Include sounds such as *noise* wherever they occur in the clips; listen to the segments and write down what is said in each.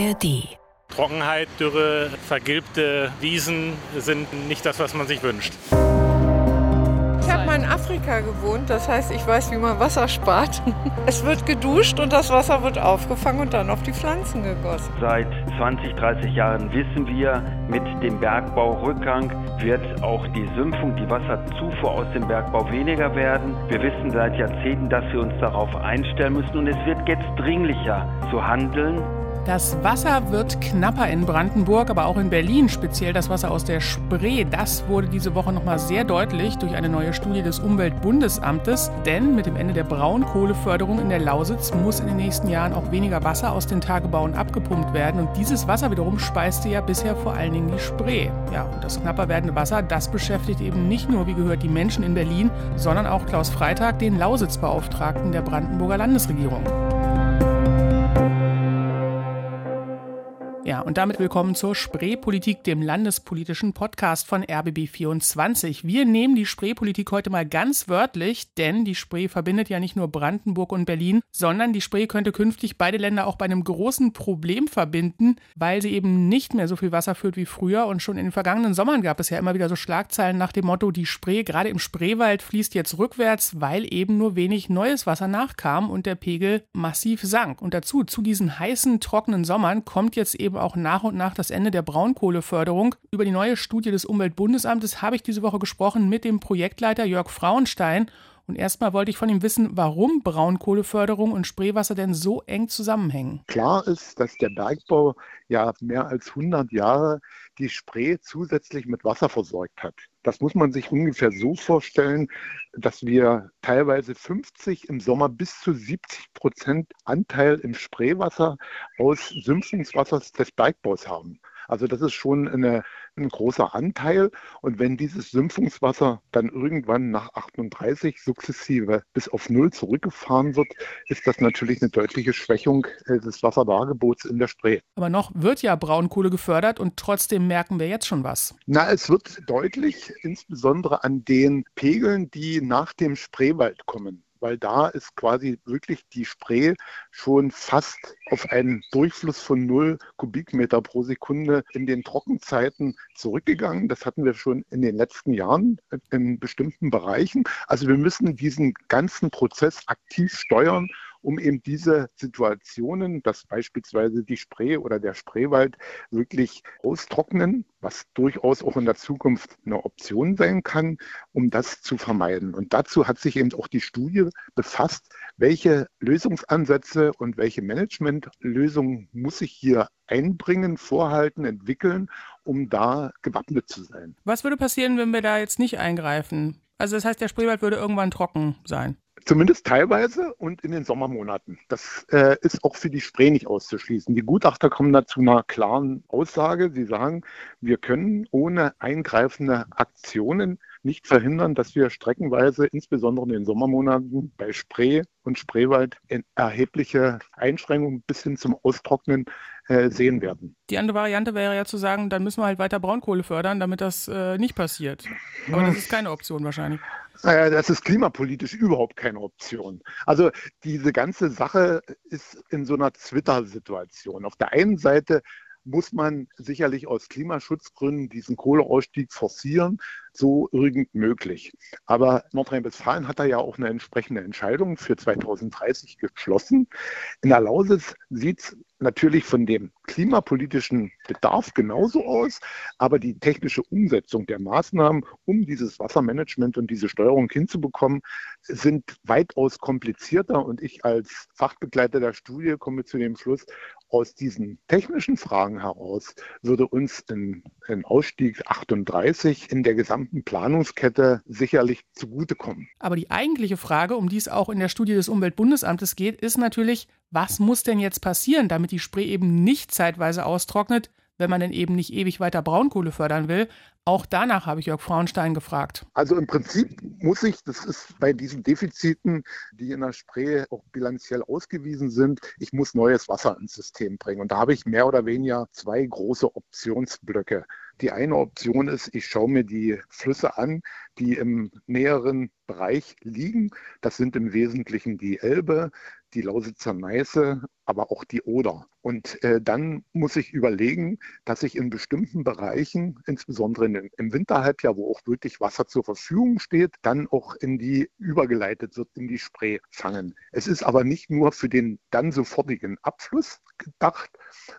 ARD. Trockenheit, Dürre, vergilbte Wiesen sind nicht das, was man sich wünscht. Ich habe mal in Afrika gewohnt, das heißt, ich weiß, wie man Wasser spart. *laughs* Es wird geduscht und das Wasser wird aufgefangen und dann auf die Pflanzen gegossen. Seit 20, 30 Jahren wissen wir, mit dem Bergbaurückgang wird auch die Sümpfung, die Wasserzufuhr aus dem Bergbau weniger werden. Wir wissen seit Jahrzehnten, dass wir uns darauf einstellen müssen und es wird jetzt dringlicher zu handeln. Das Wasser wird knapper in Brandenburg, aber auch in Berlin, speziell das Wasser aus der Spree. Das wurde diese Woche nochmal sehr deutlich durch eine neue Studie des Umweltbundesamtes. Denn mit dem Ende der Braunkohleförderung in der Lausitz muss in den nächsten Jahren auch weniger Wasser aus den Tagebauen abgepumpt werden. Und dieses Wasser wiederum speiste ja bisher vor allen Dingen die Spree. Ja, und das knapper werdende Wasser, das beschäftigt eben nicht nur, wie gehört, die Menschen in Berlin, sondern auch Klaus Freitag, den Lausitzbeauftragten der Brandenburger Landesregierung. Ja, und damit willkommen zur Spreepolitik, dem landespolitischen Podcast von RBB24. Wir nehmen die Spreepolitik heute mal ganz wörtlich, denn die Spree verbindet ja nicht nur Brandenburg und Berlin, sondern die Spree könnte künftig beide Länder auch bei einem großen Problem verbinden, weil sie eben nicht mehr so viel Wasser führt wie früher. Und schon in den vergangenen Sommern gab es ja immer wieder so Schlagzeilen nach dem Motto, die Spree gerade im Spreewald fließt jetzt rückwärts, weil eben nur wenig neues Wasser nachkam und der Pegel massiv sank. Und dazu, zu diesen heißen, trockenen Sommern kommt jetzt eben auch nach und nach das Ende der Braunkohleförderung. Über die neue Studie des Umweltbundesamtes habe ich diese Woche gesprochen mit dem Projektleiter Jörg Frauenstein. Und erstmal wollte ich von ihm wissen, warum Braunkohleförderung und Spreewasser denn so eng zusammenhängen. Klar ist, dass der Bergbau ja mehr als 100 Jahre die Spree zusätzlich mit Wasser versorgt hat. Das muss man sich ungefähr so vorstellen, dass wir teilweise 50 im Sommer bis zu 70 Prozent Anteil im Spreewasser aus Sümpfungswasser des Bergbaus haben. Also das ist schon eine, ein großer Anteil. Und wenn dieses Sümpfungswasser dann irgendwann nach 38 sukzessive bis auf Null zurückgefahren wird, ist das natürlich eine deutliche Schwächung äh, des Wasserdargebots in der Spree. Aber noch wird ja Braunkohle gefördert und trotzdem merken wir jetzt schon was. Na, es wird deutlich, insbesondere an den Pegeln, die nach dem Spreewald kommen weil da ist quasi wirklich die Spree schon fast auf einen Durchfluss von 0 Kubikmeter pro Sekunde in den Trockenzeiten zurückgegangen. Das hatten wir schon in den letzten Jahren in bestimmten Bereichen. Also wir müssen diesen ganzen Prozess aktiv steuern um eben diese Situationen, dass beispielsweise die Spree oder der Spreewald wirklich austrocknen, was durchaus auch in der Zukunft eine Option sein kann, um das zu vermeiden. Und dazu hat sich eben auch die Studie befasst, welche Lösungsansätze und welche Managementlösungen muss ich hier einbringen, vorhalten, entwickeln, um da gewappnet zu sein. Was würde passieren, wenn wir da jetzt nicht eingreifen? Also das heißt, der Spreewald würde irgendwann trocken sein. Zumindest teilweise und in den Sommermonaten. Das äh, ist auch für die Spree nicht auszuschließen. Die Gutachter kommen da zu einer klaren Aussage. Sie sagen, wir können ohne eingreifende Aktionen nicht verhindern, dass wir streckenweise, insbesondere in den Sommermonaten, bei Spree und Spreewald erhebliche Einschränkungen bis hin zum Austrocknen äh, sehen werden. Die andere Variante wäre ja zu sagen, dann müssen wir halt weiter Braunkohle fördern, damit das äh, nicht passiert. Aber das ist keine Option wahrscheinlich. Naja, das ist klimapolitisch überhaupt keine Option. Also diese ganze Sache ist in so einer Twitter-Situation. Auf der einen Seite muss man sicherlich aus Klimaschutzgründen diesen Kohleausstieg forcieren, so irgend möglich. Aber Nordrhein-Westfalen hat da ja auch eine entsprechende Entscheidung für 2030 geschlossen. In der Lausitz sieht es natürlich von dem klimapolitischen Bedarf genauso aus, aber die technische Umsetzung der Maßnahmen, um dieses Wassermanagement und diese Steuerung hinzubekommen, sind weitaus komplizierter. Und ich als Fachbegleiter der Studie komme zu dem Schluss, aus diesen technischen Fragen heraus würde uns ein, Ausstieg 38 in der gesamten Planungskette sicherlich zugutekommen. Aber die eigentliche Frage, um die es auch in der Studie des Umweltbundesamtes geht, ist natürlich, was muss denn jetzt passieren, damit die Spree eben nicht zeitweise austrocknet, wenn man denn eben nicht ewig weiter Braunkohle fördern will. Auch danach habe ich Jörg Frauenstein gefragt. Also im Prinzip muss ich, das ist bei diesen Defiziten, die in der Spree auch bilanziell ausgewiesen sind, ich muss neues Wasser ins System bringen. Und da habe ich mehr oder weniger zwei große Optionsblöcke. Die eine Option ist, ich schaue mir die Flüsse an, die im näheren Bereich liegen. Das sind im Wesentlichen die Elbe, die Lausitzer Neiße, aber auch die Oder. Und äh, dann muss ich überlegen, dass ich in bestimmten Bereichen, insbesondere in, im Winterhalbjahr, wo auch wirklich Wasser zur Verfügung steht, dann auch in die übergeleitet wird, in die Spree fangen. Es ist aber nicht nur für den dann sofortigen Abfluss gedacht,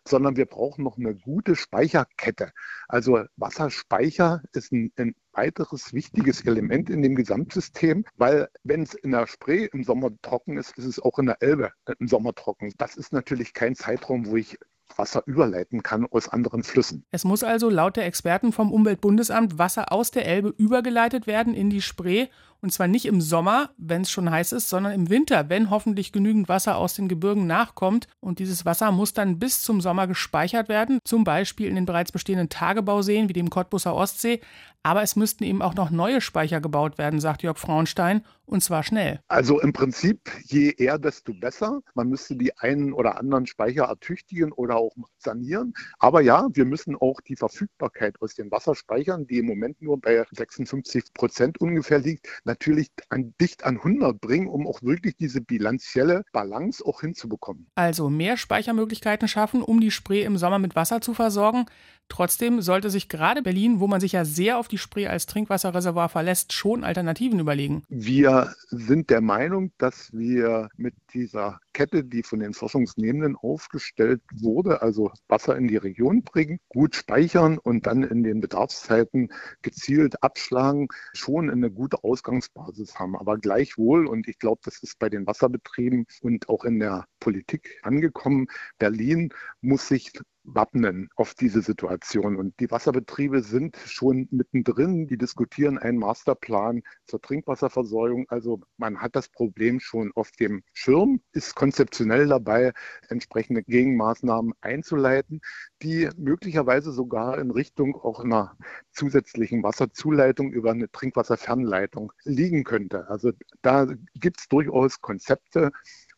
sondern wir brauchen noch eine gute Speicherkette. Also Wasserspeicher ist ein, ein weiteres wichtiges Element in dem Gesamtsystem, weil wenn es in der Spree im Sommer trocken ist, ist es auch in der Elbe im Sommer trocken. Das ist natürlich kein Zeitraum, wo ich Wasser überleiten kann aus anderen Flüssen. Es muss also laut der Experten vom Umweltbundesamt Wasser aus der Elbe übergeleitet werden in die Spree und zwar nicht im Sommer, wenn es schon heiß ist, sondern im Winter, wenn hoffentlich genügend Wasser aus den Gebirgen nachkommt. Und dieses Wasser muss dann bis zum Sommer gespeichert werden, zum Beispiel in den bereits bestehenden Tagebauseen wie dem Cottbusser Ostsee. Aber es müssten eben auch noch neue Speicher gebaut werden, sagt Jörg Frauenstein, und zwar schnell. Also im Prinzip, je eher, desto besser. Man müsste die einen oder anderen Speicher ertüchtigen oder auch sanieren. Aber ja, wir müssen auch die Verfügbarkeit aus den Wasserspeichern, die im Moment nur bei 56 Prozent ungefähr liegt, natürlich an, dicht an 100 bringen, um auch wirklich diese bilanzielle Balance auch hinzubekommen. Also mehr Speichermöglichkeiten schaffen, um die Spree im Sommer mit Wasser zu versorgen. Trotzdem sollte sich gerade Berlin, wo man sich ja sehr auf die Spree als Trinkwasserreservoir verlässt, schon Alternativen überlegen. Wir sind der Meinung, dass wir mit dieser Kette, die von den Forschungsnehmenden aufgestellt wurde, also Wasser in die Region bringen, gut speichern und dann in den Bedarfszeiten gezielt abschlagen, schon eine gute Ausgangsbasis haben. Aber gleichwohl, und ich glaube, das ist bei den Wasserbetrieben und auch in der Politik angekommen, Berlin muss sich wappnen auf diese Situation. Und die Wasserbetriebe sind schon mittendrin, die diskutieren einen Masterplan zur Trinkwasserversorgung. Also man hat das Problem schon auf dem Schirm, ist konzeptionell dabei, entsprechende Gegenmaßnahmen einzuleiten, die möglicherweise sogar in Richtung auch einer zusätzlichen Wasserzuleitung über eine Trinkwasserfernleitung liegen könnte. Also da gibt es durchaus Konzepte,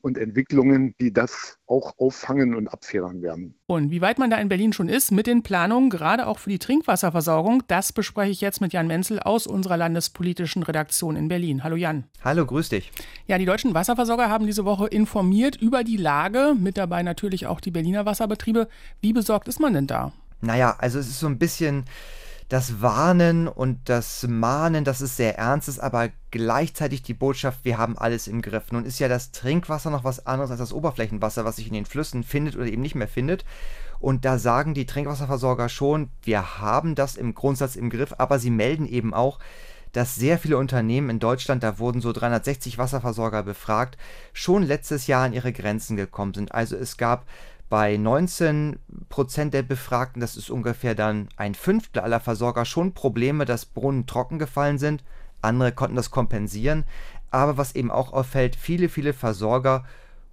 und Entwicklungen, die das auch auffangen und abfedern werden. Und wie weit man da in Berlin schon ist mit den Planungen, gerade auch für die Trinkwasserversorgung, das bespreche ich jetzt mit Jan Menzel aus unserer landespolitischen Redaktion in Berlin. Hallo Jan. Hallo, grüß dich. Ja, die deutschen Wasserversorger haben diese Woche informiert über die Lage, mit dabei natürlich auch die Berliner Wasserbetriebe. Wie besorgt ist man denn da? Naja, also es ist so ein bisschen das Warnen und das Mahnen, dass es sehr ernst ist, aber gleichzeitig die Botschaft, wir haben alles im Griff. Nun ist ja das Trinkwasser noch was anderes als das Oberflächenwasser, was sich in den Flüssen findet oder eben nicht mehr findet. Und da sagen die Trinkwasserversorger schon, wir haben das im Grundsatz im Griff, aber sie melden eben auch, dass sehr viele Unternehmen in Deutschland, da wurden so 360 Wasserversorger befragt, schon letztes Jahr an ihre Grenzen gekommen sind. Also es gab bei 19 Prozent der Befragten, das ist ungefähr dann ein Fünftel aller Versorger, schon Probleme, dass Brunnen trocken gefallen sind. Andere konnten das kompensieren. Aber was eben auch auffällt, viele, viele Versorger,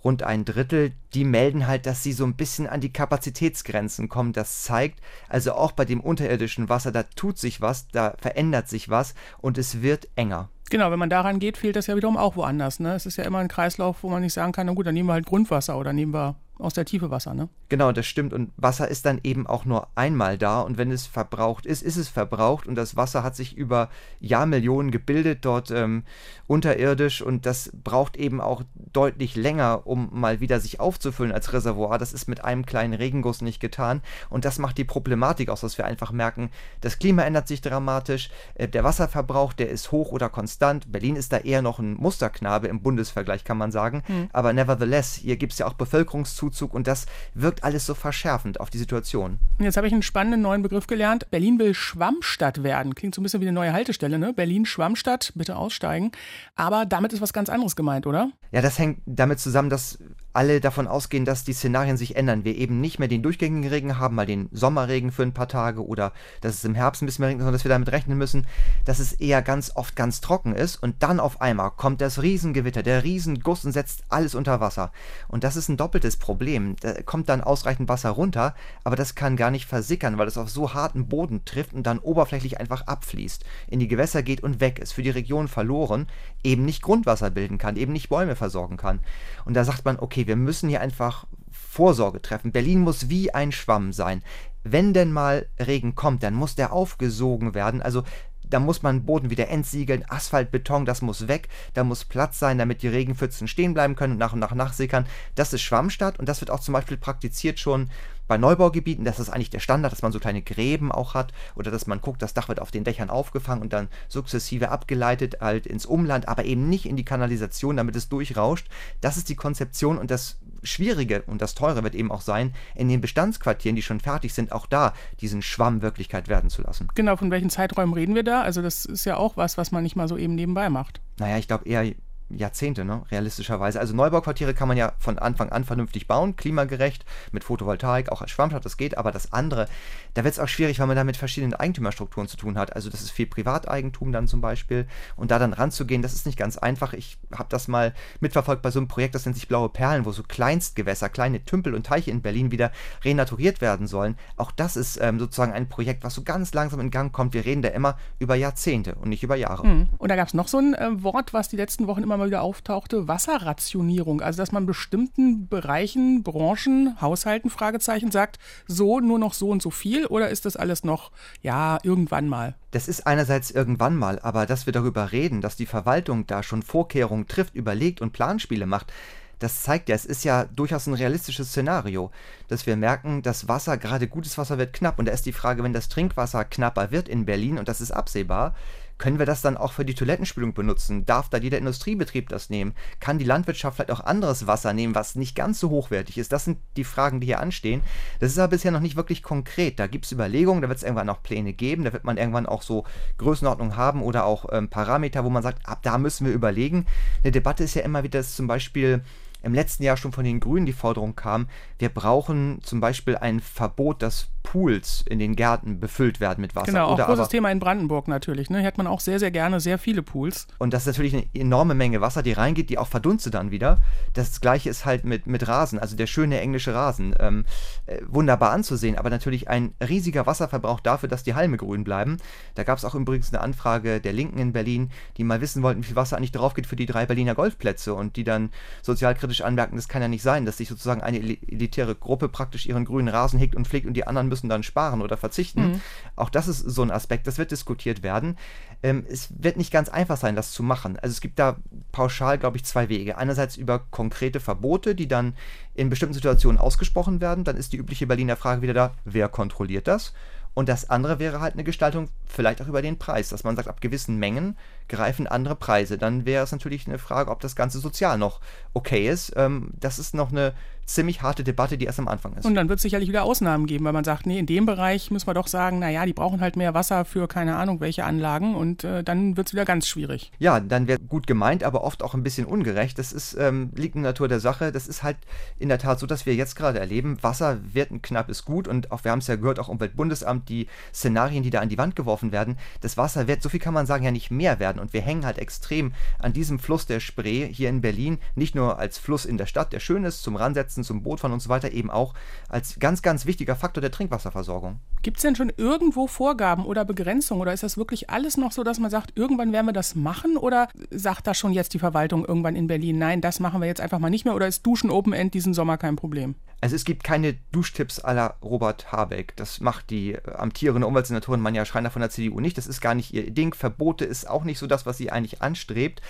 rund ein Drittel, die melden halt, dass sie so ein bisschen an die Kapazitätsgrenzen kommen. Das zeigt, also auch bei dem unterirdischen Wasser, da tut sich was, da verändert sich was und es wird enger. Genau, wenn man daran geht, fehlt das ja wiederum auch woanders. Ne? Es ist ja immer ein Kreislauf, wo man nicht sagen kann, na gut, dann nehmen wir halt Grundwasser oder nehmen wir aus der Tiefe Wasser, ne? Genau, das stimmt. Und Wasser ist dann eben auch nur einmal da. Und wenn es verbraucht ist, ist es verbraucht. Und das Wasser hat sich über Jahrmillionen gebildet dort ähm, unterirdisch. Und das braucht eben auch deutlich länger, um mal wieder sich aufzufüllen als Reservoir. Das ist mit einem kleinen Regenguss nicht getan. Und das macht die Problematik aus, dass wir einfach merken, das Klima ändert sich dramatisch. Äh, der Wasserverbrauch, der ist hoch oder konstant. Berlin ist da eher noch ein Musterknabe im Bundesvergleich, kann man sagen. Hm. Aber nevertheless, hier gibt es ja auch Bevölkerungszuzug Zuzug und das wirkt alles so verschärfend auf die Situation. Jetzt habe ich einen spannenden neuen Begriff gelernt. Berlin will Schwammstadt werden. Klingt so ein bisschen wie eine neue Haltestelle, ne? Berlin Schwammstadt, bitte aussteigen. Aber damit ist was ganz anderes gemeint, oder? Ja, das hängt damit zusammen, dass alle davon ausgehen, dass die Szenarien sich ändern. Wir eben nicht mehr den durchgängigen Regen haben, mal den Sommerregen für ein paar Tage oder dass es im Herbst ein bisschen mehr regnet, sondern dass wir damit rechnen müssen, dass es eher ganz oft ganz trocken ist und dann auf einmal kommt das Riesengewitter, der Riesenguss und setzt alles unter Wasser. Und das ist ein doppeltes Problem. Da kommt dann ausreichend Wasser runter, aber das kann gar nicht versickern, weil es auf so harten Boden trifft und dann oberflächlich einfach abfließt, in die Gewässer geht und weg ist, für die Region verloren, eben nicht Grundwasser bilden kann, eben nicht Bäume versorgen kann. Und da sagt man, okay, okay, wir müssen hier einfach Vorsorge treffen. Berlin muss wie ein Schwamm sein. Wenn denn mal Regen kommt, dann muss der aufgesogen werden. Also da muss man Boden wieder entsiegeln, Asphalt, Beton, das muss weg, da muss Platz sein, damit die Regenpfützen stehen bleiben können und nach und nach nachsickern. Das ist Schwammstadt und das wird auch zum Beispiel praktiziert schon bei Neubaugebieten, das ist eigentlich der Standard, dass man so kleine Gräben auch hat oder dass man guckt, das Dach wird auf den Dächern aufgefangen und dann sukzessive abgeleitet halt ins Umland, aber eben nicht in die Kanalisation, damit es durchrauscht. Das ist die Konzeption und das Schwierige und das Teure wird eben auch sein, in den Bestandsquartieren, die schon fertig sind, auch da diesen Schwamm Wirklichkeit werden zu lassen. Genau, von welchen Zeiträumen reden wir da? Also das ist ja auch was, was man nicht mal so eben nebenbei macht. Naja, ich glaube eher Jahrzehnte, ne? realistischerweise. Also Neubauquartiere kann man ja von Anfang an vernünftig bauen, klimagerecht, mit Photovoltaik, auch als Schwammstadt, das geht, aber das andere, da wird es auch schwierig, weil man da mit verschiedenen Eigentümerstrukturen zu tun hat. Also das ist viel Privateigentum dann zum Beispiel und da dann ranzugehen, das ist nicht ganz einfach. Ich habe das mal mitverfolgt bei so einem Projekt, das nennt sich Blaue Perlen, wo so Kleinstgewässer, kleine Tümpel und Teiche in Berlin wieder renaturiert werden sollen. Auch das ist ähm, sozusagen ein Projekt, was so ganz langsam in Gang kommt. Wir reden da immer über Jahrzehnte und nicht über Jahre. Mhm. Und da gab es noch so ein äh, Wort, was die letzten Wochen immer mal wieder auftauchte, Wasserrationierung. Also dass man bestimmten Bereichen, Branchen, Haushalten, Fragezeichen sagt, so nur noch so und so viel oder ist das alles noch, ja, irgendwann mal? Das ist einerseits irgendwann mal, aber dass wir darüber reden, dass die Verwaltung da schon Vorkehrungen trifft, überlegt und Planspiele macht, das zeigt ja, es ist ja durchaus ein realistisches Szenario, dass wir merken, das Wasser, gerade gutes Wasser wird knapp. Und da ist die Frage, wenn das Trinkwasser knapper wird in Berlin, und das ist absehbar, können wir das dann auch für die Toilettenspülung benutzen? Darf da jeder Industriebetrieb das nehmen? Kann die Landwirtschaft vielleicht auch anderes Wasser nehmen, was nicht ganz so hochwertig ist? Das sind die Fragen, die hier anstehen. Das ist aber bisher noch nicht wirklich konkret. Da gibt es Überlegungen, da wird es irgendwann auch Pläne geben, da wird man irgendwann auch so Größenordnung haben oder auch ähm, Parameter, wo man sagt, ab da müssen wir überlegen. Eine Debatte ist ja immer wieder, dass zum Beispiel im letzten Jahr schon von den Grünen die Forderung kam, wir brauchen zum Beispiel ein Verbot, dass Pools in den Gärten befüllt werden mit Wasser. Genau, auch Oder großes Thema in Brandenburg natürlich. Ne? Hier hat man auch sehr, sehr gerne sehr viele Pools. Und das ist natürlich eine enorme Menge Wasser, die reingeht, die auch verdunstet dann wieder. Das gleiche ist halt mit, mit Rasen, also der schöne englische Rasen. Ähm, äh, wunderbar anzusehen, aber natürlich ein riesiger Wasserverbrauch dafür, dass die Halme grün bleiben. Da gab es auch übrigens eine Anfrage der Linken in Berlin, die mal wissen wollten, wie viel Wasser eigentlich drauf geht für die drei Berliner Golfplätze und die dann sozialkritisch anmerken, das kann ja nicht sein, dass sich sozusagen eine elitäre Gruppe praktisch ihren grünen Rasen hegt und pflegt und die anderen müssen dann sparen oder verzichten. Mhm. Auch das ist so ein Aspekt, das wird diskutiert werden. Ähm, es wird nicht ganz einfach sein, das zu machen. Also es gibt da pauschal, glaube ich, zwei Wege. Einerseits über konkrete Verbote, die dann in bestimmten Situationen ausgesprochen werden. Dann ist die übliche Berliner Frage wieder da, wer kontrolliert das? Und das andere wäre halt eine Gestaltung, vielleicht auch über den Preis, dass man sagt, ab gewissen Mengen greifen andere Preise. Dann wäre es natürlich eine Frage, ob das Ganze sozial noch okay ist. Ähm, das ist noch eine ziemlich harte Debatte, die erst am Anfang ist. Und dann wird es sicherlich wieder Ausnahmen geben, weil man sagt, nee, in dem Bereich müssen wir doch sagen, naja, die brauchen halt mehr Wasser für keine Ahnung welche Anlagen und äh, dann wird es wieder ganz schwierig. Ja, dann wäre gut gemeint, aber oft auch ein bisschen ungerecht. Das ist, ähm, liegt in der Natur der Sache. Das ist halt in der Tat so, dass wir jetzt gerade erleben, Wasser wird ein knappes Gut und auch, wir haben es ja gehört, auch Umweltbundesamt, die Szenarien, die da an die Wand geworfen werden, das Wasser wird, so viel kann man sagen, ja nicht mehr werden und wir hängen halt extrem an diesem Fluss der Spree hier in Berlin, nicht nur als Fluss in der Stadt, der schön ist, zum Ransetzen, zum Bootfahren und so weiter, eben auch als ganz, ganz wichtiger Faktor der Trinkwasserversorgung. Gibt es denn schon irgendwo Vorgaben oder Begrenzungen oder ist das wirklich alles noch so, dass man sagt, irgendwann werden wir das machen oder sagt da schon jetzt die Verwaltung irgendwann in Berlin, nein, das machen wir jetzt einfach mal nicht mehr oder ist Duschen Open End diesen Sommer kein Problem? Also es gibt keine Duschtipps aller Robert Habeck. Das macht die amtierende Umweltsenatorin Manja Schreiner von der CDU nicht. Das ist gar nicht ihr Ding. Verbote ist auch nicht so das, was sie eigentlich anstrebt.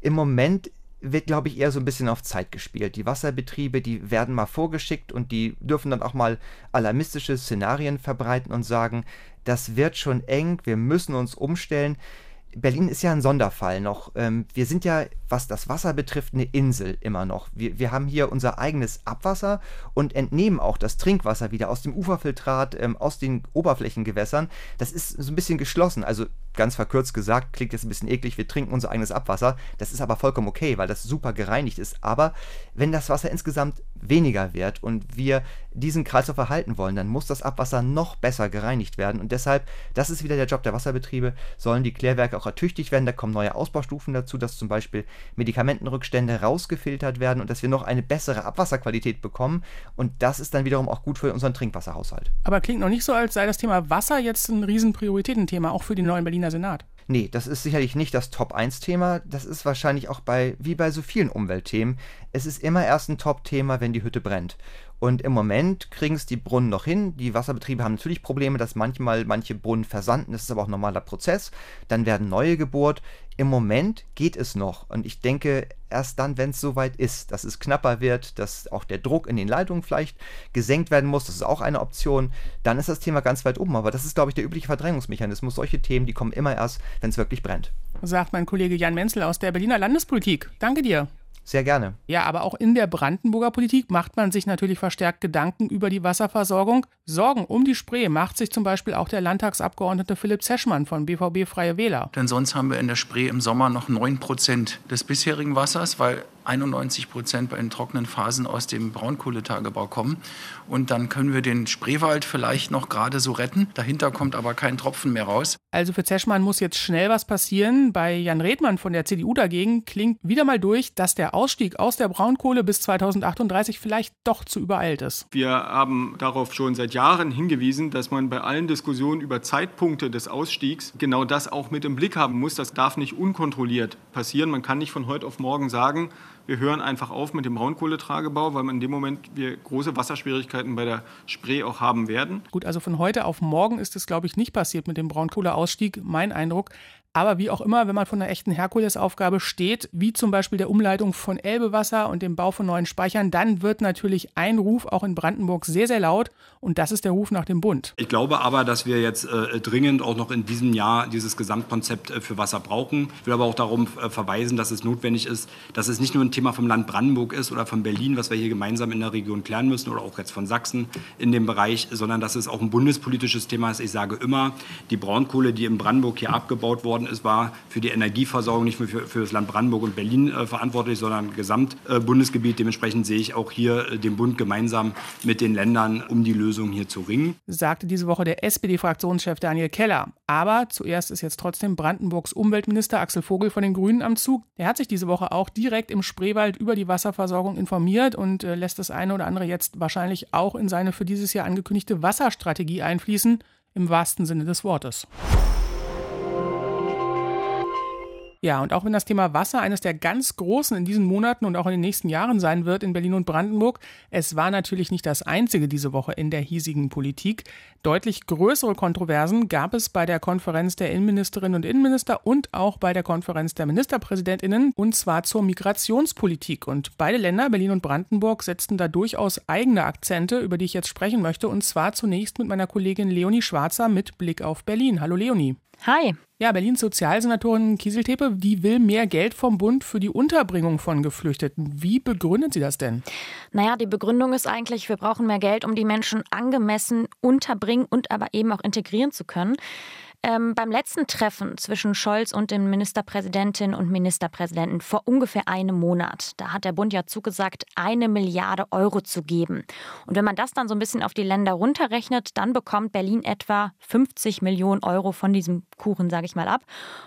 Im Moment wird, glaube ich, eher so ein bisschen auf Zeit gespielt. Die Wasserbetriebe, die werden mal vorgeschickt und die dürfen dann auch mal alarmistische Szenarien verbreiten und sagen, das wird schon eng, wir müssen uns umstellen. Berlin ist ja ein Sonderfall noch. Ähm, wir sind ja, was das Wasser betrifft, eine Insel immer noch. Wir, wir haben hier unser eigenes Abwasser und entnehmen auch das Trinkwasser wieder aus dem Uferfiltrat, ähm, aus den Oberflächengewässern. Das ist so ein bisschen geschlossen. Also ganz verkürzt gesagt, klingt jetzt ein bisschen eklig, wir trinken unser eigenes Abwasser. Das ist aber vollkommen okay, weil das super gereinigt ist. Aber wenn das Wasser insgesamt weniger wird und wir diesen Kreislauf erhalten wollen, dann muss das Abwasser noch besser gereinigt werden. Und deshalb, das ist wieder der Job der Wasserbetriebe, sollen die Klärwerke auch ertüchtigt werden. Da kommen neue Ausbaustufen dazu, dass zum Beispiel Medikamentenrückstände rausgefiltert werden und dass wir noch eine bessere Abwasserqualität bekommen. Und das ist dann wiederum auch gut für unseren Trinkwasserhaushalt. Aber klingt noch nicht so, als sei das Thema Wasser jetzt ein Riesenprioritätenthema, auch für den neuen Berliner Senat. Nee, das ist sicherlich nicht das Top-1-Thema. Das ist wahrscheinlich auch bei, wie bei so vielen Umweltthemen, es ist immer erst ein Top-Thema, wenn die Hütte brennt. Und im Moment kriegen es die Brunnen noch hin. Die Wasserbetriebe haben natürlich Probleme, dass manchmal manche Brunnen versanden. Das ist aber auch ein normaler Prozess. Dann werden neue gebohrt. Im Moment geht es noch. Und ich denke, erst dann, wenn es soweit ist, dass es knapper wird, dass auch der Druck in den Leitungen vielleicht gesenkt werden muss, das ist auch eine Option, dann ist das Thema ganz weit oben. Aber das ist, glaube ich, der übliche Verdrängungsmechanismus. Solche Themen, die kommen immer erst, wenn es wirklich brennt. Sagt mein Kollege Jan Menzel aus der Berliner Landespolitik. Danke dir. Sehr gerne. Ja, aber auch in der Brandenburger Politik macht man sich natürlich verstärkt Gedanken über die Wasserversorgung. Sorgen um die Spree macht sich zum Beispiel auch der Landtagsabgeordnete Philipp Zeschmann von BVB Freie Wähler. Denn sonst haben wir in der Spree im Sommer noch 9 Prozent des bisherigen Wassers, weil 91 Prozent bei den trockenen Phasen aus dem Braunkohletagebau kommen. Und dann können wir den Spreewald vielleicht noch gerade so retten. Dahinter kommt aber kein Tropfen mehr raus. Also für Zeschmann muss jetzt schnell was passieren. Bei Jan Redmann von der CDU dagegen klingt wieder mal durch, dass der Ausstieg aus der Braunkohle bis 2038 vielleicht doch zu übereilt ist. Wir haben darauf schon seit Jahren hingewiesen, dass man bei allen Diskussionen über Zeitpunkte des Ausstiegs genau das auch mit im Blick haben muss. Das darf nicht unkontrolliert passieren. Man kann nicht von heute auf morgen sagen, wir hören einfach auf mit dem Braunkohletagebau, weil in dem Moment wir große Wasserschwierigkeiten bei der Spree auch haben werden. Gut, also von heute auf morgen ist es, glaube ich, nicht passiert mit dem Braunkohleausstieg, mein Eindruck. Aber wie auch immer, wenn man von einer echten Herkulesaufgabe steht, wie zum Beispiel der Umleitung von Elbewasser und dem Bau von neuen Speichern, dann wird natürlich ein Ruf auch in Brandenburg sehr, sehr laut und das ist der Ruf nach dem Bund. Ich glaube aber, dass wir jetzt äh, dringend auch noch in diesem Jahr dieses Gesamtkonzept äh, für Wasser brauchen. Ich will aber auch darum äh, verweisen, dass es notwendig ist, dass es nicht nur ein Thema vom Land Brandenburg ist oder von Berlin, was wir hier gemeinsam in der Region klären müssen oder auch jetzt von Sachsen in dem Bereich, sondern dass es auch ein bundespolitisches Thema ist. Ich sage immer, die Braunkohle, die in Brandenburg hier abgebaut worden ist, war für die Energieversorgung nicht nur für, für das Land Brandenburg und Berlin äh, verantwortlich, sondern Gesamtbundesgebiet. Äh, Dementsprechend sehe ich auch hier äh, den Bund gemeinsam mit den Ländern, um die Lösung hier zu ringen. Sagte diese Woche der SPD-Fraktionschef Daniel Keller. Aber zuerst ist jetzt trotzdem Brandenburgs Umweltminister Axel Vogel von den Grünen am Zug. Er hat sich diese Woche auch direkt im Spreewald über die Wasserversorgung informiert und äh, lässt das eine oder andere jetzt wahrscheinlich auch in seine für dieses Jahr angekündigte Wasserstrategie einfließen, im wahrsten Sinne des Wortes. Ja, und auch wenn das Thema Wasser eines der ganz großen in diesen Monaten und auch in den nächsten Jahren sein wird in Berlin und Brandenburg, es war natürlich nicht das einzige diese Woche in der hiesigen Politik. Deutlich größere Kontroversen gab es bei der Konferenz der Innenministerinnen und Innenminister und auch bei der Konferenz der Ministerpräsidentinnen, und zwar zur Migrationspolitik. Und beide Länder, Berlin und Brandenburg, setzten da durchaus eigene Akzente, über die ich jetzt sprechen möchte, und zwar zunächst mit meiner Kollegin Leonie Schwarzer mit Blick auf Berlin. Hallo Leonie. Hi. Ja, Berlins Sozialsenatorin Kieseltepe, die will mehr Geld vom Bund für die Unterbringung von Geflüchteten. Wie begründet sie das denn? Naja, die Begründung ist eigentlich, wir brauchen mehr Geld, um die Menschen angemessen unterbringen und aber eben auch integrieren zu können. Ähm, beim letzten Treffen zwischen Scholz und den Ministerpräsidentinnen und Ministerpräsidenten vor ungefähr einem Monat, da hat der Bund ja zugesagt, eine Milliarde Euro zu geben. Und wenn man das dann so ein bisschen auf die Länder runterrechnet, dann bekommt Berlin etwa 50 Millionen Euro von diesem Kuchen, sage ich mal, ab.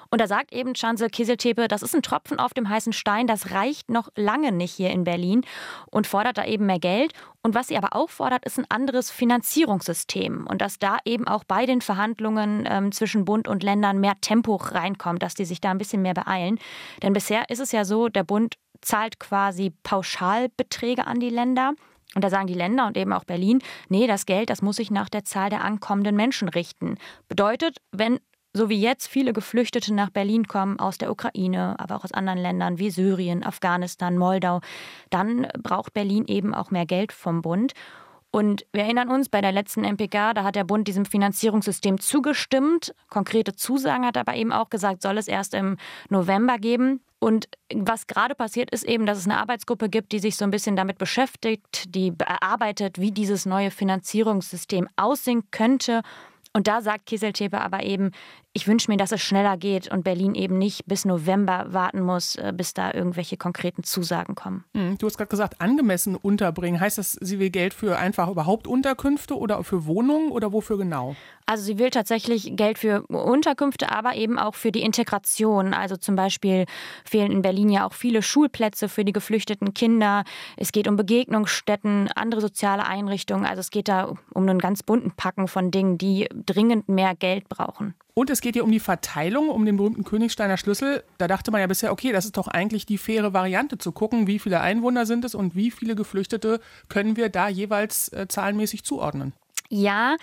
Und da sagt eben Chancellor Kieseltepe, das ist ein Tropfen auf dem heißen Stein, das reicht noch lange nicht hier in Berlin und fordert da eben mehr Geld. Und was sie aber auch fordert, ist ein anderes Finanzierungssystem und dass da eben auch bei den Verhandlungen ähm, zwischen Bund und Ländern mehr Tempo reinkommt, dass die sich da ein bisschen mehr beeilen. Denn bisher ist es ja so, der Bund zahlt quasi Pauschalbeträge an die Länder. Und da sagen die Länder und eben auch Berlin, nee, das Geld, das muss sich nach der Zahl der ankommenden Menschen richten. Bedeutet, wenn so wie jetzt viele Geflüchtete nach Berlin kommen aus der Ukraine, aber auch aus anderen Ländern wie Syrien, Afghanistan, Moldau, dann braucht Berlin eben auch mehr Geld vom Bund. Und wir erinnern uns, bei der letzten MPK, da hat der Bund diesem Finanzierungssystem zugestimmt. Konkrete Zusagen hat er aber eben auch gesagt, soll es erst im November geben. Und was gerade passiert, ist eben, dass es eine Arbeitsgruppe gibt, die sich so ein bisschen damit beschäftigt, die erarbeitet, wie dieses neue Finanzierungssystem aussehen könnte und da sagt Kieseltepe aber eben, ich wünsche mir, dass es schneller geht und Berlin eben nicht bis November warten muss, äh, bis da irgendwelche konkreten Zusagen kommen. Hm, du hast gerade gesagt, angemessen unterbringen. Heißt das, sie will Geld für einfach überhaupt Unterkünfte oder für Wohnungen oder wofür genau? Also sie will tatsächlich Geld für Unterkünfte, aber eben auch für die Integration. Also zum Beispiel fehlen in Berlin ja auch viele Schulplätze für die geflüchteten Kinder. Es geht um Begegnungsstätten, andere soziale Einrichtungen. Also es geht da um einen ganz bunten Packen von Dingen, die dringend mehr Geld brauchen. Und es geht hier um die Verteilung, um den berühmten Königsteiner Schlüssel. Da dachte man ja bisher, okay, das ist doch eigentlich die faire Variante zu gucken, wie viele Einwohner sind es und wie viele Geflüchtete können wir da jeweils äh, zahlenmäßig zuordnen. Ja,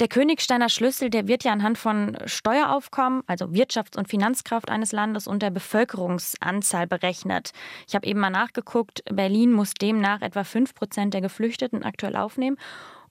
der Königsteiner Schlüssel, der wird ja anhand von Steueraufkommen, also Wirtschafts- und Finanzkraft eines Landes und der Bevölkerungsanzahl berechnet. Ich habe eben mal nachgeguckt, Berlin muss demnach etwa 5 Prozent der Geflüchteten aktuell aufnehmen.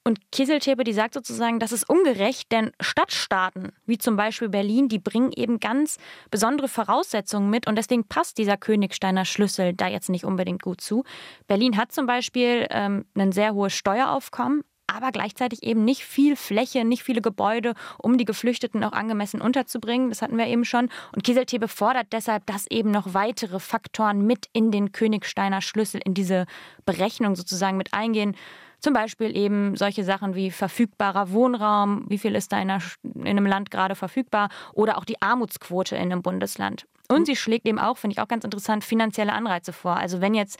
Und Kieseltepe, die sagt sozusagen, das ist ungerecht, denn Stadtstaaten, wie zum Beispiel Berlin, die bringen eben ganz besondere Voraussetzungen mit und deswegen passt dieser Königsteiner Schlüssel da jetzt nicht unbedingt gut zu. Berlin hat zum Beispiel ähm, ein sehr hohes Steueraufkommen, aber gleichzeitig eben nicht viel Fläche, nicht viele Gebäude, um die Geflüchteten auch angemessen unterzubringen. Das hatten wir eben schon. Und Kieseltebe fordert deshalb, dass eben noch weitere Faktoren mit in den Königsteiner Schlüssel, in diese Berechnung sozusagen mit eingehen. Zum Beispiel eben solche Sachen wie verfügbarer Wohnraum, wie viel ist da in, einer, in einem Land gerade verfügbar oder auch die Armutsquote in einem Bundesland. Und sie schlägt eben auch, finde ich auch ganz interessant, finanzielle Anreize vor. Also wenn jetzt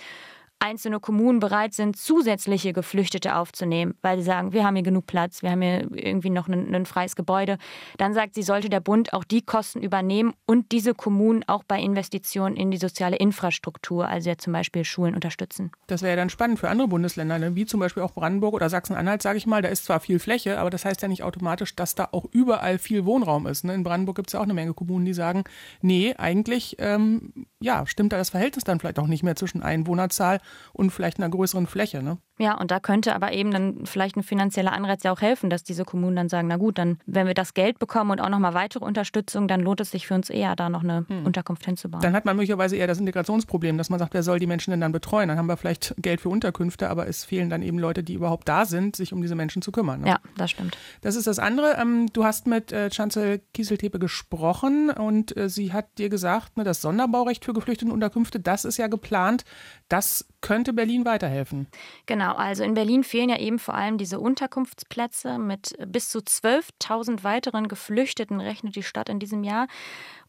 einzelne Kommunen bereit sind, zusätzliche Geflüchtete aufzunehmen, weil sie sagen, wir haben hier genug Platz, wir haben hier irgendwie noch ein, ein, freies Gebäude, dann sagt sie, sollte der Bund auch die Kosten übernehmen und diese Kommunen auch bei Investitionen in die soziale Infrastruktur, also ja zum Beispiel Schulen unterstützen. Das wäre ja dann spannend für andere Bundesländer, ne? wie zum Beispiel auch Brandenburg oder Sachsen-Anhalt, sage ich mal. Da ist zwar viel Fläche, aber das heißt ja nicht automatisch, dass da auch überall viel Wohnraum ist. Ne? In Brandenburg gibt es ja auch eine Menge Kommunen, die sagen, nee, eigentlich ähm, ja, stimmt da das Verhältnis dann vielleicht auch nicht mehr zwischen Einwohnerzahl und vielleicht einer größeren Fläche. Ne? Ja, und da könnte aber eben dann vielleicht ein finanzieller Anreiz ja auch helfen, dass diese Kommunen dann sagen, na gut, dann wenn wir das Geld bekommen und auch nochmal weitere Unterstützung, dann lohnt es sich für uns eher, da noch eine hm. Unterkunft hinzubauen. Dann hat man möglicherweise eher das Integrationsproblem, dass man sagt, wer soll die Menschen denn dann betreuen? Dann haben wir vielleicht Geld für Unterkünfte, aber es fehlen dann eben Leute, die überhaupt da sind, sich um diese Menschen zu kümmern. Ne? Ja, das stimmt. Das ist das andere. Ähm, du hast mit äh, Chancel Kieseltepe gesprochen und äh, sie hat dir gesagt, ne, das Sonderbaurecht für geflüchtete Unterkünfte, das ist ja geplant. Das könnte Berlin weiterhelfen. Genau, also in Berlin fehlen ja eben vor allem diese Unterkunftsplätze. Mit bis zu 12.000 weiteren Geflüchteten rechnet die Stadt in diesem Jahr.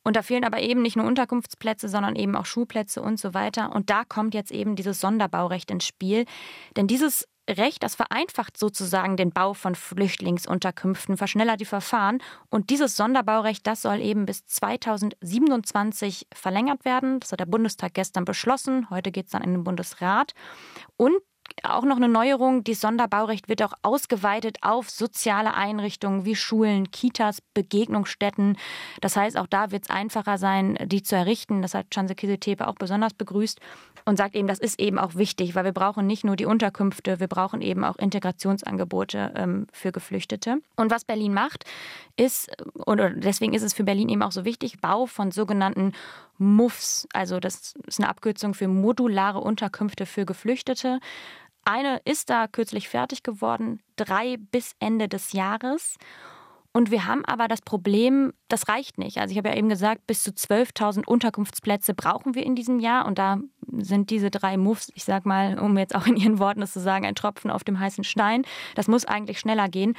Und da fehlen aber eben nicht nur Unterkunftsplätze, sondern eben auch Schulplätze und so weiter. Und da kommt jetzt eben dieses Sonderbaurecht ins Spiel. Denn dieses Recht, das vereinfacht sozusagen den Bau von Flüchtlingsunterkünften, verschnellert die Verfahren. Und dieses Sonderbaurecht, das soll eben bis 2027 verlängert werden. Das hat der Bundestag gestern beschlossen. Heute geht es dann in den Bundesrat. Und auch noch eine Neuerung, das Sonderbaurecht wird auch ausgeweitet auf soziale Einrichtungen wie Schulen, Kitas, Begegnungsstätten. Das heißt, auch da wird es einfacher sein, die zu errichten. Das hat Chanse Kisetepe auch besonders begrüßt und sagt eben, das ist eben auch wichtig, weil wir brauchen nicht nur die Unterkünfte, wir brauchen eben auch Integrationsangebote ähm, für Geflüchtete. Und was Berlin macht, ist, oder deswegen ist es für Berlin eben auch so wichtig, Bau von sogenannten MUFs, also das ist eine Abkürzung für modulare Unterkünfte für Geflüchtete. Eine ist da kürzlich fertig geworden, drei bis Ende des Jahres. Und wir haben aber das Problem, das reicht nicht. Also ich habe ja eben gesagt, bis zu 12.000 Unterkunftsplätze brauchen wir in diesem Jahr. Und da sind diese drei Moves, ich sage mal, um jetzt auch in Ihren Worten das zu sagen, ein Tropfen auf dem heißen Stein. Das muss eigentlich schneller gehen.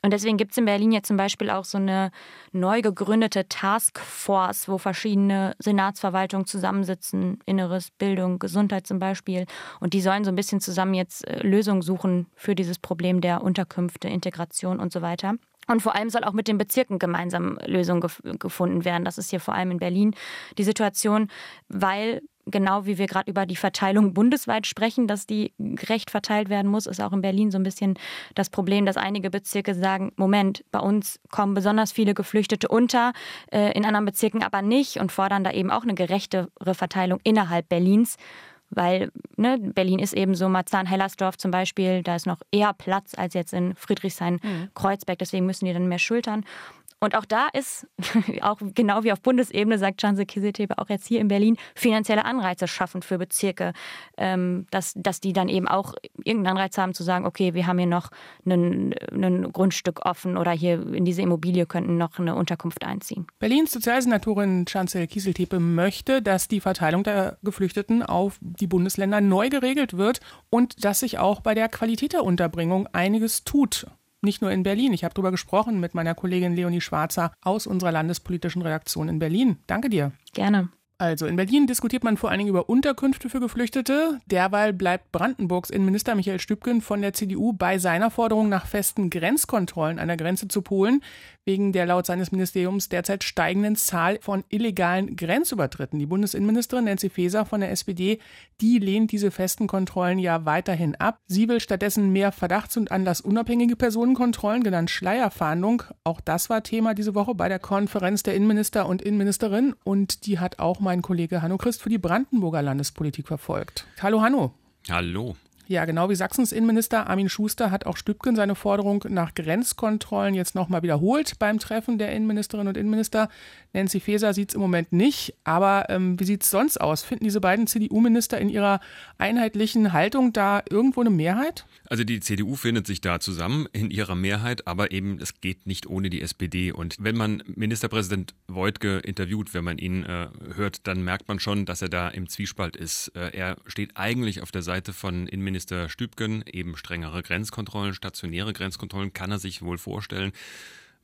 Und deswegen gibt es in Berlin jetzt zum Beispiel auch so eine neu gegründete Taskforce, wo verschiedene Senatsverwaltungen zusammensitzen, Inneres, Bildung, Gesundheit zum Beispiel. Und die sollen so ein bisschen zusammen jetzt äh, Lösungen suchen für dieses Problem der Unterkünfte, Integration und so weiter. Und vor allem soll auch mit den Bezirken gemeinsam Lösungen gef gefunden werden. Das ist hier vor allem in Berlin die Situation, weil genau wie wir gerade über die Verteilung bundesweit sprechen, dass die gerecht verteilt werden muss, ist auch in Berlin so ein bisschen das Problem, dass einige Bezirke sagen, Moment, bei uns kommen besonders viele Geflüchtete unter, äh, in anderen Bezirken aber nicht und fordern da eben auch eine gerechtere Verteilung innerhalb Berlins weil ne, Berlin ist eben so, Marzahn-Hellersdorf zum Beispiel, da ist noch eher Platz als jetzt in Friedrichshain-Kreuzberg, deswegen müssen die dann mehr schultern. Und auch da ist, *laughs* auch genau wie auf Bundesebene, sagt Janse Kisetebe auch jetzt hier in Berlin, finanzielle Anreize schaffen für Bezirke, ähm, dass, dass die dann eben auch irgendeinen Anreiz haben zu sagen, okay, wir haben hier noch ein Grundstück offen oder hier in diese Immobilie könnten noch eine Unterkunft einziehen. Berlins Sozialsenatorin Chancel Kieseltepe möchte, dass die Verteilung der Geflüchteten auf die Bundesländer neu geregelt wird und dass sich auch bei der Qualität der Unterbringung einiges tut nicht nur in Berlin. Ich habe darüber gesprochen mit meiner Kollegin Leonie Schwarzer aus unserer landespolitischen Redaktion in Berlin. Danke dir. Gerne. Also in Berlin diskutiert man vor allen Dingen über Unterkünfte für Geflüchtete. Derweil bleibt Brandenburgs Innenminister Michael Stübgen von der CDU bei seiner Forderung nach festen Grenzkontrollen an der Grenze zu Polen wegen der laut seines Ministeriums derzeit steigenden Zahl von illegalen Grenzübertritten. Die Bundesinnenministerin Nancy Faeser von der SPD, die lehnt diese festen Kontrollen ja weiterhin ab. Sie will stattdessen mehr verdachts- und anlassunabhängige Personenkontrollen, genannt Schleierfahndung. Auch das war Thema diese Woche bei der Konferenz der Innenminister und Innenministerin und die hat auch mein Kollege Hanno Christ für die Brandenburger Landespolitik verfolgt. Hallo Hanno. Hallo. Ja, genau wie Sachsens Innenminister Armin Schuster hat auch Stübgen seine Forderung nach Grenzkontrollen jetzt nochmal wiederholt beim Treffen der Innenministerinnen und Innenminister. Nancy Faeser sieht es im Moment nicht, aber ähm, wie sieht es sonst aus? Finden diese beiden CDU-Minister in ihrer einheitlichen Haltung da irgendwo eine Mehrheit? Also die CDU findet sich da zusammen in ihrer Mehrheit, aber eben es geht nicht ohne die SPD. Und wenn man Ministerpräsident Wojtke interviewt, wenn man ihn äh, hört, dann merkt man schon, dass er da im Zwiespalt ist. Äh, er steht eigentlich auf der Seite von Innenminister Stübgen, eben strengere Grenzkontrollen, stationäre Grenzkontrollen kann er sich wohl vorstellen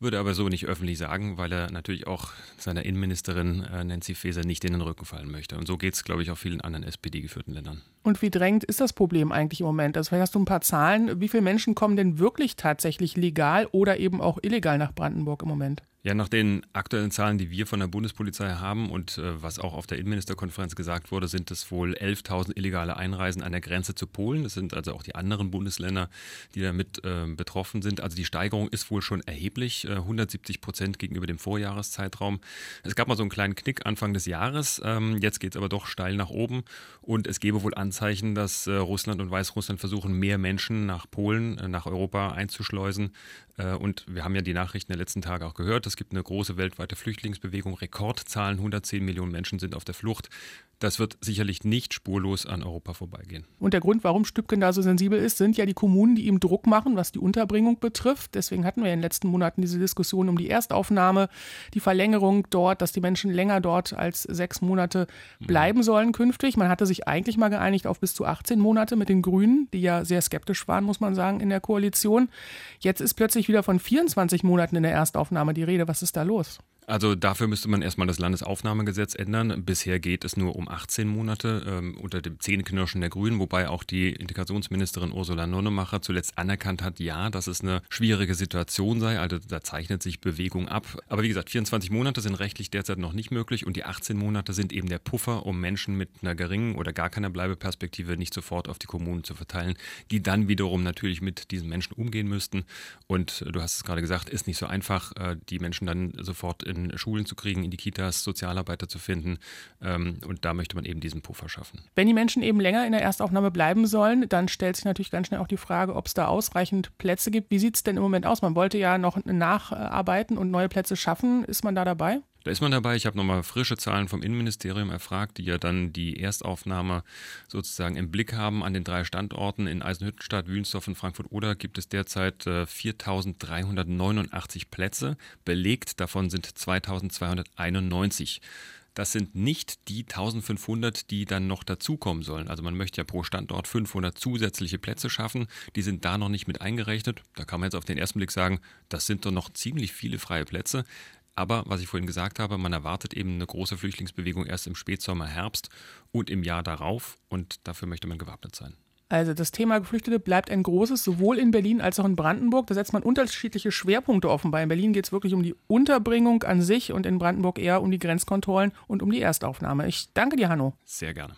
würde aber so nicht öffentlich sagen, weil er natürlich auch seiner Innenministerin äh, Nancy Faeser nicht in den Rücken fallen möchte. Und so geht es, glaube ich, auch vielen anderen SPD-geführten Ländern. Und wie drängend ist das Problem eigentlich im Moment? Also vielleicht hast du ein paar Zahlen. Wie viele Menschen kommen denn wirklich tatsächlich legal oder eben auch illegal nach Brandenburg im Moment? Ja, nach den aktuellen Zahlen, die wir von der Bundespolizei haben und äh, was auch auf der Innenministerkonferenz gesagt wurde, sind es wohl 11.000 illegale Einreisen an der Grenze zu Polen. Das sind also auch die anderen Bundesländer, die damit äh, betroffen sind. Also die Steigerung ist wohl schon erheblich, äh, 170 Prozent gegenüber dem Vorjahreszeitraum. Es gab mal so einen kleinen Knick Anfang des Jahres. Ähm, jetzt geht es aber doch steil nach oben und es gäbe wohl Anzeichen, dass äh, Russland und Weißrussland versuchen, mehr Menschen nach Polen, äh, nach Europa einzuschleusen. Äh, und wir haben ja die Nachrichten der letzten Tage auch gehört. Es gibt eine große weltweite Flüchtlingsbewegung. Rekordzahlen, 110 Millionen Menschen sind auf der Flucht. Das wird sicherlich nicht spurlos an Europa vorbeigehen. Und der Grund, warum Stübken da so sensibel ist, sind ja die Kommunen, die ihm Druck machen, was die Unterbringung betrifft. Deswegen hatten wir in den letzten Monaten diese Diskussion um die Erstaufnahme, die Verlängerung dort, dass die Menschen länger dort als sechs Monate bleiben sollen künftig. Man hatte sich eigentlich mal geeinigt auf bis zu 18 Monate mit den Grünen, die ja sehr skeptisch waren, muss man sagen, in der Koalition. Jetzt ist plötzlich wieder von 24 Monaten in der Erstaufnahme die Rede. Was ist da los? Also dafür müsste man erstmal das Landesaufnahmegesetz ändern. Bisher geht es nur um 18 Monate ähm, unter dem Zähneknirschen der Grünen, wobei auch die Integrationsministerin Ursula Nonnemacher zuletzt anerkannt hat, ja, dass es eine schwierige Situation sei. Also da zeichnet sich Bewegung ab. Aber wie gesagt, 24 Monate sind rechtlich derzeit noch nicht möglich und die 18 Monate sind eben der Puffer, um Menschen mit einer geringen oder gar keiner Bleibeperspektive nicht sofort auf die Kommunen zu verteilen, die dann wiederum natürlich mit diesen Menschen umgehen müssten. Und du hast es gerade gesagt, ist nicht so einfach, äh, die Menschen dann sofort in in Schulen zu kriegen, in die Kitas, Sozialarbeiter zu finden. Ähm, und da möchte man eben diesen Puffer schaffen. Wenn die Menschen eben länger in der Erstaufnahme bleiben sollen, dann stellt sich natürlich ganz schnell auch die Frage, ob es da ausreichend Plätze gibt. Wie sieht es denn im Moment aus? Man wollte ja noch nacharbeiten und neue Plätze schaffen. Ist man da dabei? Da ist man dabei. Ich habe nochmal frische Zahlen vom Innenministerium erfragt, die ja dann die Erstaufnahme sozusagen im Blick haben an den drei Standorten. In Eisenhüttenstadt, Wünsdorf und Frankfurt-Oder gibt es derzeit 4.389 äh, Plätze. Belegt davon sind 2.291. Das sind nicht die 1500, die dann noch dazukommen sollen. Also man möchte ja pro Standort 500 zusätzliche Plätze schaffen. Die sind da noch nicht mit eingerechnet. Da kann man jetzt auf den ersten Blick sagen, das sind doch noch ziemlich viele freie Plätze. Aber was ich vorhin gesagt habe, man erwartet eben eine große Flüchtlingsbewegung erst im Spätsommer, Herbst und im Jahr darauf. Und dafür möchte man gewappnet sein. Also das Thema Geflüchtete bleibt ein großes, sowohl in Berlin als auch in Brandenburg. Da setzt man unterschiedliche Schwerpunkte offenbar. In Berlin geht es wirklich um die Unterbringung an sich und in Brandenburg eher um die Grenzkontrollen und um die Erstaufnahme. Ich danke dir, Hanno. Sehr gerne.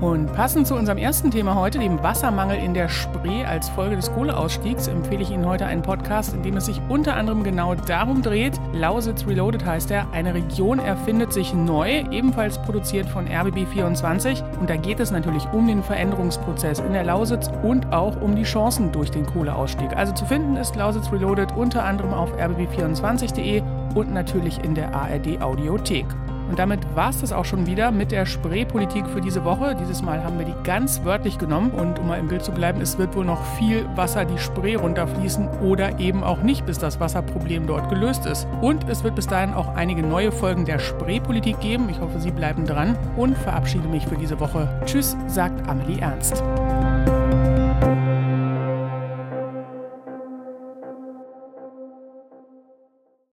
Und passend zu unserem ersten Thema heute, dem Wassermangel in der Spree als Folge des Kohleausstiegs, empfehle ich Ihnen heute einen Podcast, in dem es sich unter anderem genau darum dreht. Lausitz Reloaded heißt er. Eine Region erfindet sich neu, ebenfalls produziert von RBB24. Und da geht es natürlich um den Veränderungsprozess in der Lausitz und auch um die Chancen durch den Kohleausstieg. Also zu finden ist Lausitz Reloaded unter anderem auf rbb24.de und natürlich in der ARD Audiothek. Und damit war es das auch schon wieder mit der Spreepolitik für diese Woche. Dieses Mal haben wir die ganz wörtlich genommen. Und um mal im Bild zu bleiben, es wird wohl noch viel Wasser die Spree runterfließen oder eben auch nicht, bis das Wasserproblem dort gelöst ist. Und es wird bis dahin auch einige neue Folgen der Spreepolitik geben. Ich hoffe, Sie bleiben dran und verabschiede mich für diese Woche. Tschüss, sagt Amelie Ernst.